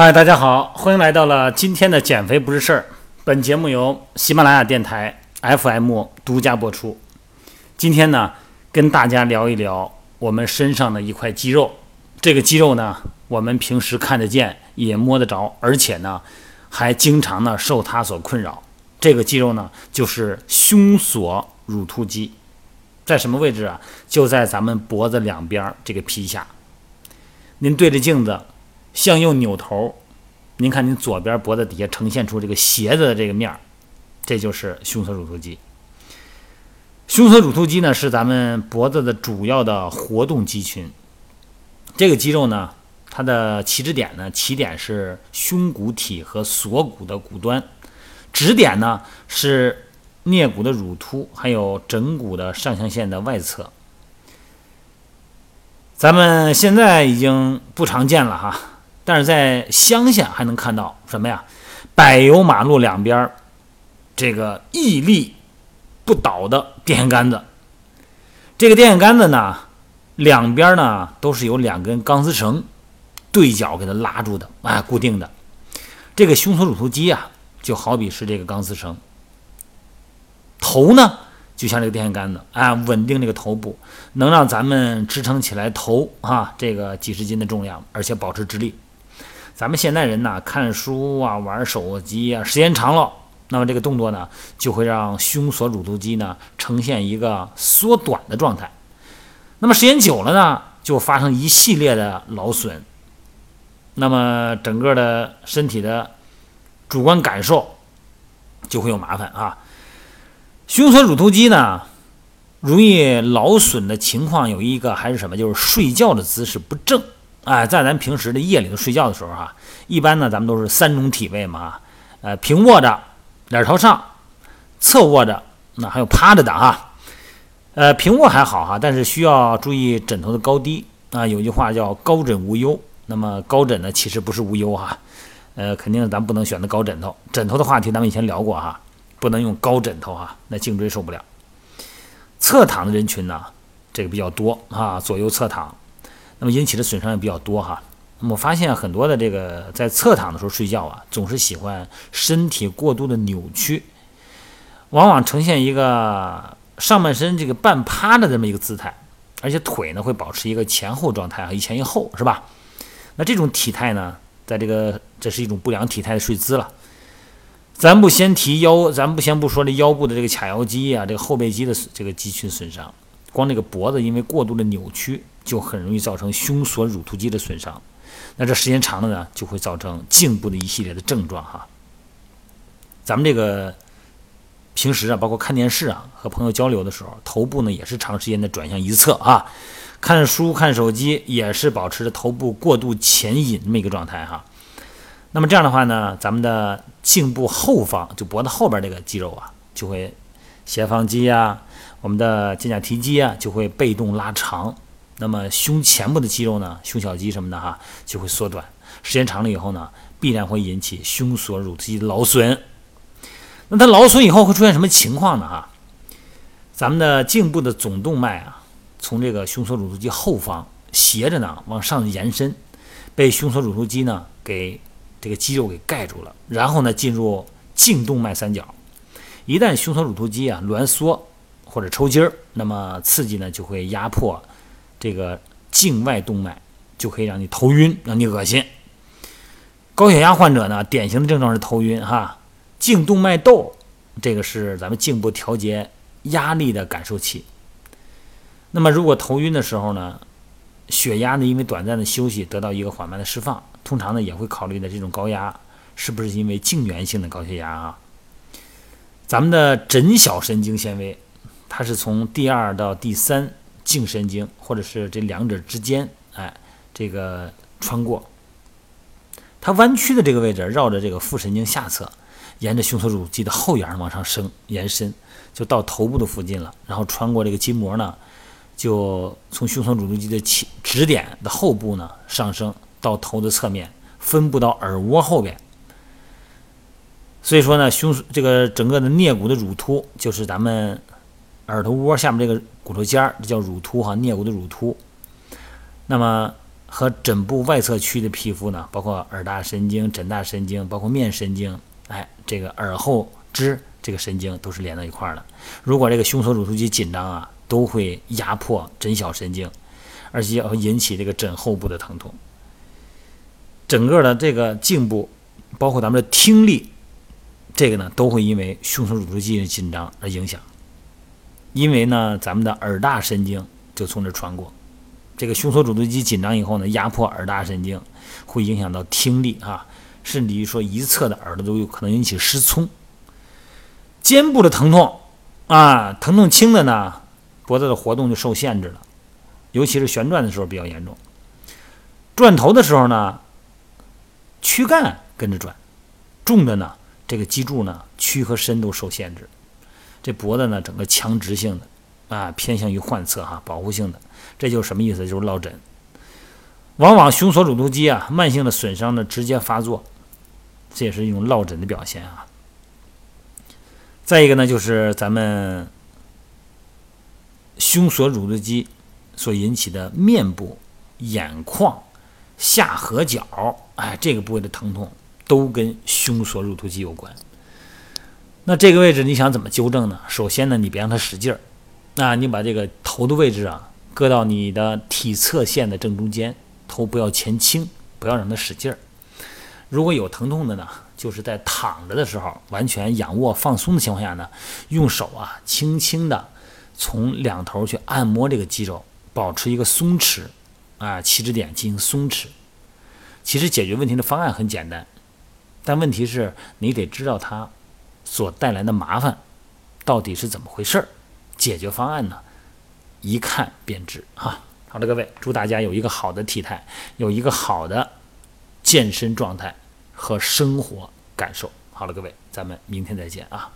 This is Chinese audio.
嗨，大家好，欢迎来到了今天的减肥不是事儿。本节目由喜马拉雅电台 FM 独家播出。今天呢，跟大家聊一聊我们身上的一块肌肉。这个肌肉呢，我们平时看得见，也摸得着，而且呢，还经常呢受它所困扰。这个肌肉呢，就是胸锁乳突肌，在什么位置啊？就在咱们脖子两边这个皮下。您对着镜子。向右扭头，您看您左边脖子底下呈现出这个斜着的这个面儿，这就是胸锁乳突肌。胸锁乳突肌呢是咱们脖子的主要的活动肌群。这个肌肉呢，它的起止点呢，起点是胸骨体和锁骨的骨端，止点呢是颞骨的乳突，还有枕骨的上象限的外侧。咱们现在已经不常见了哈。但是在乡下还能看到什么呀？柏油马路两边这个屹立不倒的电线杆子。这个电线杆子呢，两边呢都是有两根钢丝绳对角给它拉住的，哎，固定的。这个胸锁乳突肌啊，就好比是这个钢丝绳。头呢，就像这个电线杆子，哎，稳定这个头部，能让咱们支撑起来头啊，这个几十斤的重量，而且保持直立。咱们现代人呢，看书啊，玩手机啊，时间长了，那么这个动作呢，就会让胸锁乳突肌呢呈现一个缩短的状态。那么时间久了呢，就发生一系列的劳损。那么整个的身体的主观感受就会有麻烦啊。胸锁乳突肌呢，容易劳损的情况有一个还是什么？就是睡觉的姿势不正。哎，在咱平时的夜里头睡觉的时候哈，一般呢咱们都是三种体位嘛，呃，平卧着，脸朝上，侧卧着，那还有趴着的哈。呃，平卧还好哈，但是需要注意枕头的高低啊。有句话叫高枕无忧，那么高枕呢其实不是无忧哈，呃，肯定咱不能选择高枕头。枕头的话题咱们以前聊过哈，不能用高枕头哈，那颈椎受不了。侧躺的人群呢，这个比较多啊，左右侧躺。那么引起的损伤也比较多哈。那么我发现很多的这个在侧躺的时候睡觉啊，总是喜欢身体过度的扭曲，往往呈现一个上半身这个半趴的这么一个姿态，而且腿呢会保持一个前后状态啊，一前一后是吧？那这种体态呢，在这个这是一种不良体态的睡姿了。咱不先提腰，咱不先不说这腰部的这个髂腰肌啊，这个后背肌的这个肌群损伤，光这个脖子因为过度的扭曲。就很容易造成胸锁乳突肌的损伤，那这时间长了呢，就会造成颈部的一系列的症状哈。咱们这个平时啊，包括看电视啊，和朋友交流的时候，头部呢也是长时间的转向一侧啊，看书看手机也是保持着头部过度前引这么一个状态哈。那么这样的话呢，咱们的颈部后方就脖子后边这个肌肉啊，就会斜方肌啊，我们的肩胛提肌啊，就会被动拉长。那么胸前部的肌肉呢，胸小肌什么的哈，就会缩短。时间长了以后呢，必然会引起胸锁乳突肌的劳损。那它劳损以后会出现什么情况呢？哈，咱们的颈部的总动脉啊，从这个胸锁乳突肌后方斜着呢往上延伸，被胸锁乳突肌呢给这个肌肉给盖住了，然后呢进入颈动脉三角。一旦胸锁乳突肌啊挛缩或者抽筋儿，那么刺激呢就会压迫。这个静外动脉就可以让你头晕，让你恶心。高血压患者呢，典型的症状是头晕哈。颈动脉窦这个是咱们颈部调节压力的感受器。那么如果头晕的时候呢，血压呢因为短暂的休息得到一个缓慢的释放，通常呢也会考虑的这种高压是不是因为静源性的高血压啊？咱们的枕小神经纤维，它是从第二到第三。颈神经，或者是这两者之间，哎，这个穿过，它弯曲的这个位置，绕着这个副神经下侧，沿着胸锁乳突肌的后沿往上升，延伸，就到头部的附近了。然后穿过这个筋膜呢，就从胸锁乳突肌的起止点的后部呢上升到头的侧面，分布到耳蜗后边。所以说呢，胸这个整个的颞骨的乳突，就是咱们。耳朵窝下面这个骨头尖儿，这叫乳突哈，颞骨的乳突。那么和枕部外侧区的皮肤呢，包括耳大神经、枕大神经，包括面神经，哎，这个耳后支这个神经都是连到一块儿的。如果这个胸锁乳突肌紧张啊，都会压迫枕小神经，而且会引起这个枕后部的疼痛。整个的这个颈部，包括咱们的听力，这个呢，都会因为胸锁乳突肌的紧张而影响。因为呢，咱们的耳大神经就从这穿过，这个胸锁乳突肌紧张以后呢，压迫耳大神经，会影响到听力啊，甚至于说一侧的耳朵都有可能引起失聪。肩部的疼痛啊，疼痛轻的呢，脖子的活动就受限制了，尤其是旋转的时候比较严重。转头的时候呢，躯干跟着转，重的呢，这个脊柱呢，躯和身都受限制。这脖子呢，整个强直性的，啊，偏向于患侧哈，保护性的，这就是什么意思？就是落枕。往往胸锁乳突肌啊，慢性的损伤呢，直接发作，这也是一种落枕的表现啊。再一个呢，就是咱们胸锁乳突肌所引起的面部、眼眶、下颌角，哎，这个部位的疼痛，都跟胸锁乳突肌有关。那这个位置你想怎么纠正呢？首先呢，你别让它使劲儿，那你把这个头的位置啊，搁到你的体侧线的正中间，头不要前倾，不要让它使劲儿。如果有疼痛的呢，就是在躺着的时候，完全仰卧放松的情况下呢，用手啊，轻轻的从两头去按摩这个肌肉，保持一个松弛，啊，起止点进行松弛。其实解决问题的方案很简单，但问题是你得知道它。所带来的麻烦到底是怎么回事儿？解决方案呢？一看便知哈。好的，各位，祝大家有一个好的体态，有一个好的健身状态和生活感受。好了，各位，咱们明天再见啊。